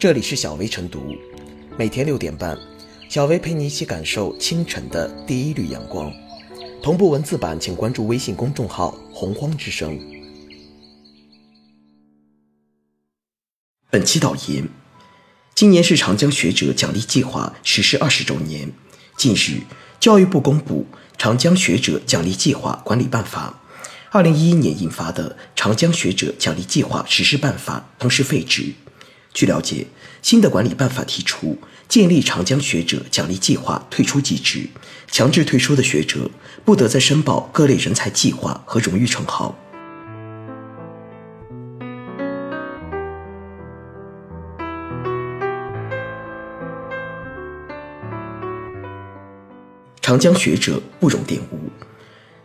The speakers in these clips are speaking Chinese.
这里是小薇晨读，每天六点半，小薇陪你一起感受清晨的第一缕阳光。同步文字版，请关注微信公众号“洪荒之声”。本期导言：今年是长江学者奖励计划实施二十周年。近日，教育部公布《长江学者奖励计划管理办法》，二零一一年印发的《长江学者奖励计划实施办法》同时废止。据了解，新的管理办法提出建立长江学者奖励计划退出机制，强制退出的学者不得再申报各类人才计划和荣誉称号。长江学者不容玷污。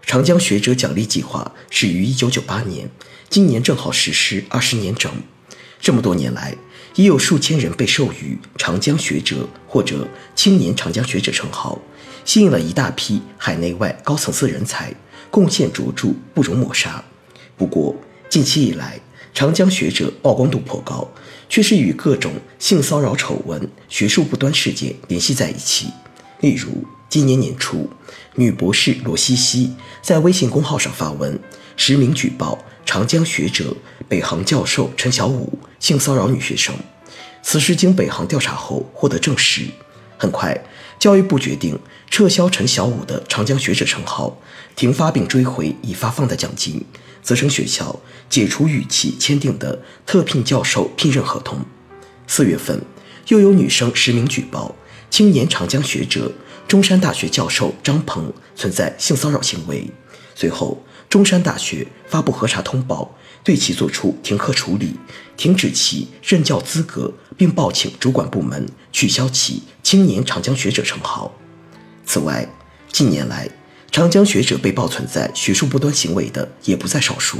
长江学者奖励计划始于1998年，今年正好实施二十年整。这么多年来，已有数千人被授予“长江学者”或者“青年长江学者”称号，吸引了一大批海内外高层次人才，贡献卓著，不容抹杀。不过，近期以来，长江学者曝光度颇高，却是与各种性骚扰丑闻、学术不端事件联系在一起。例如，今年年初，女博士罗西西在微信公号上发文，实名举报。长江学者、北航教授陈小武性骚扰女学生，此事经北航调查后获得证实。很快，教育部决定撤销陈小武的长江学者称号，停发并追回已发放的奖金，责成学校解除与其签订的特聘教授聘任合同。四月份，又有女生实名举报青年长江学者、中山大学教授张鹏存在性骚扰行为，随后。中山大学发布核查通报，对其作出停课处理，停止其任教资格，并报请主管部门取消其青年长江学者称号。此外，近年来长江学者被曝存在学术不端行为的也不在少数，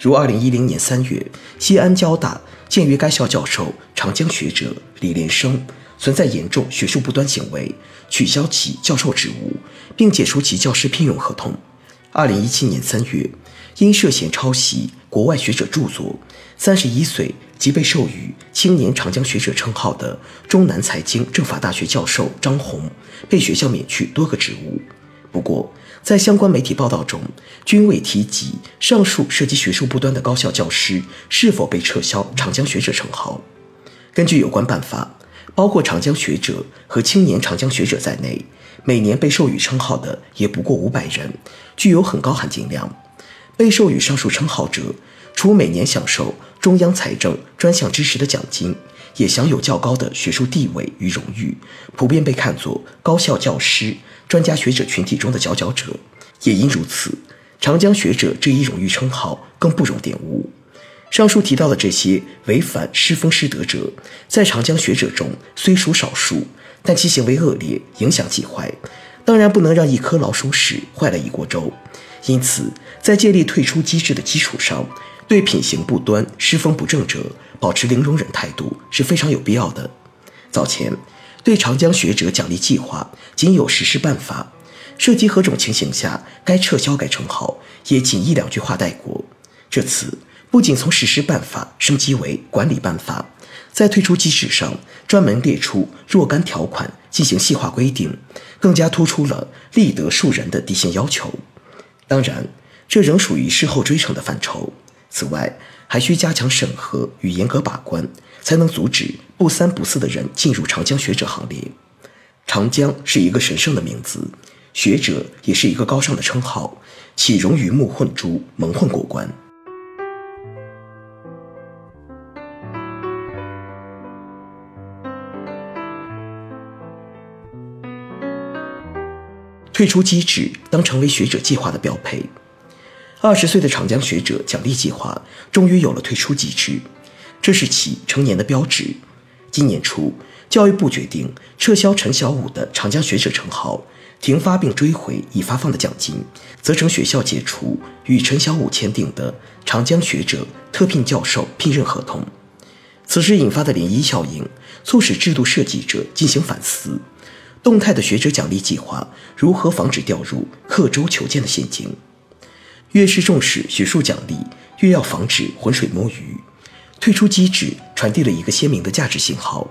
如2010年3月，西安交大鉴于该校教授长江学者李连生存在严重学术不端行为，取消其教授职务，并解除其教师聘用合同。二零一七年三月，因涉嫌抄袭国外学者著作，三十一岁即被授予青年长江学者称号的中南财经政法大学教授张红，被学校免去多个职务。不过，在相关媒体报道中，均未提及上述涉及学术不端的高校教师是否被撤销长江学者称号。根据有关办法，包括长江学者和青年长江学者在内。每年被授予称号的也不过五百人，具有很高含金量。被授予上述称号者，除每年享受中央财政专项支持的奖金，也享有较高的学术地位与荣誉，普遍被看作高校教师、专家学者群体中的佼佼者。也因如此，长江学者这一荣誉称号更不容玷污。上述提到的这些违反师风师德者，在长江学者中虽属少数。但其行为恶劣，影响极坏，当然不能让一颗老鼠屎坏了一锅粥。因此，在建立退出机制的基础上，对品行不端、师风不正者保持零容忍态度是非常有必要的。早前，对长江学者奖励计划仅有实施办法，涉及何种情形下该撤销该称号，也仅一两句话带过。这次不仅从实施办法升级为管理办法。在退出机制上专门列出若干条款进行细化规定，更加突出了立德树人的底线要求。当然，这仍属于事后追惩的范畴。此外，还需加强审核与严格把关，才能阻止不三不四的人进入长江学者行列。长江是一个神圣的名字，学者也是一个高尚的称号，岂容鱼目混珠、蒙混过关？退出机制当成为学者计划的标配。二十岁的长江学者奖励计划终于有了退出机制，这是其成年的标志。今年初，教育部决定撤销陈小武的长江学者称号，停发并追回已发放的奖金，责成学校解除与陈小武签订的长江学者特聘教授聘任合同。此时引发的涟漪效应，促使制度设计者进行反思。动态的学者奖励计划如何防止掉入刻舟求剑的陷阱？越是重视学术奖励，越要防止浑水摸鱼。退出机制传递了一个鲜明的价值信号：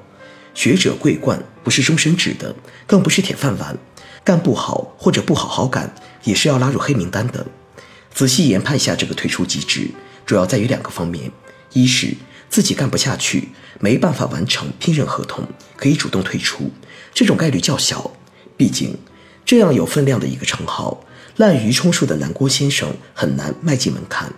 学者桂冠不是终身制的，更不是铁饭碗，干不好或者不好好干也是要拉入黑名单的。仔细研判下这个退出机制，主要在于两个方面：一是自己干不下去，没办法完成聘任合同，可以主动退出，这种概率较小。毕竟，这样有分量的一个称号，滥竽充数的南郭先生很难迈进门槛；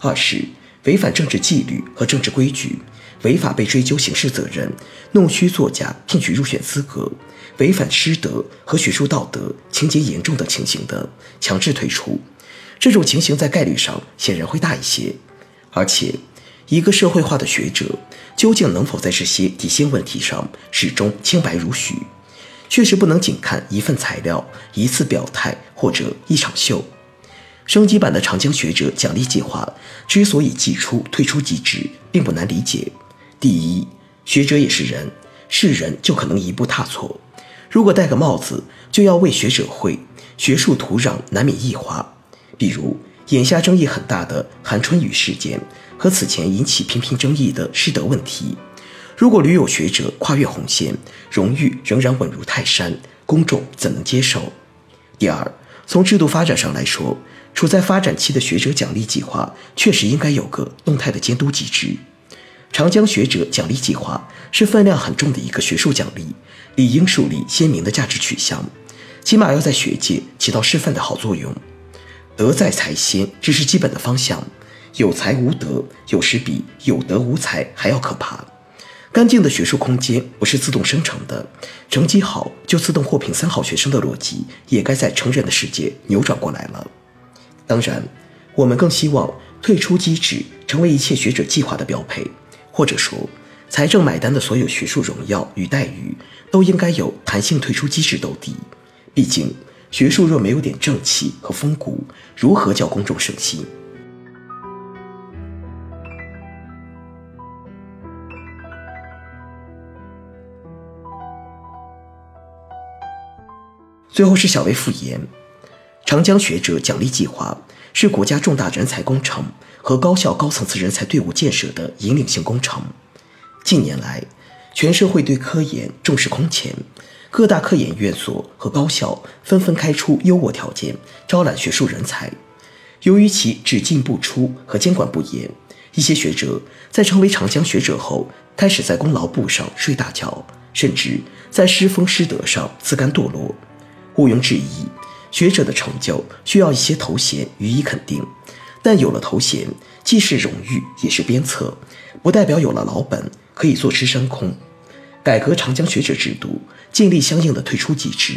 二是违反政治纪律和政治规矩，违法被追究刑事责任，弄虚作假骗取入选资格，违反师德和学术道德，情节严重的情形的，强制退出。这种情形在概率上显然会大一些，而且，一个社会化的学者究竟能否在这些底线问题上始终清白如许，确实不能仅看一份材料、一次表态或者一场秀。升级版的长江学者奖励计划之所以寄出退出机制，并不难理解。第一，学者也是人，是人就可能一步踏错。如果戴个帽子就要为学者会，学术土壤难免异化。比如，眼下争议很大的韩春雨事件和此前引起频频争议的师德问题，如果屡有学者跨越红线，荣誉仍然稳如泰山，公众怎能接受？第二，从制度发展上来说，处在发展期的学者奖励计划确实应该有个动态的监督机制。长江学者奖励计划是分量很重的一个学术奖励，理应树立鲜明的价值取向，起码要在学界起到示范的好作用。德在才先，这是基本的方向。有才无德，有时比有德无才还要可怕。干净的学术空间不是自动生成的，成绩好就自动获评三好学生的逻辑，也该在成人的世界扭转过来了。当然，我们更希望退出机制成为一切学者计划的标配，或者说，财政买单的所有学术荣耀与待遇都应该有弹性退出机制兜底。毕竟。学术若没有点正气和风骨，如何叫公众省心？最后是小微复言：长江学者奖励计划是国家重大人才工程和高校高层次人才队伍建设的引领性工程。近年来，全社会对科研重视空前。各大科研院所和高校纷纷开出优渥条件，招揽学术人才。由于其只进不出和监管不严，一些学者在成为长江学者后，开始在功劳簿上睡大觉，甚至在师风师德上自甘堕落。毋庸置疑，学者的成就需要一些头衔予以肯定，但有了头衔，既是荣誉也是鞭策，不代表有了老本可以坐吃山空。改革长江学者制度，建立相应的退出机制，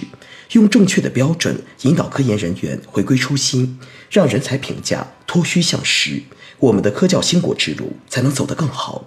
用正确的标准引导科研人员回归初心，让人才评价脱虚向实，我们的科教兴国之路才能走得更好。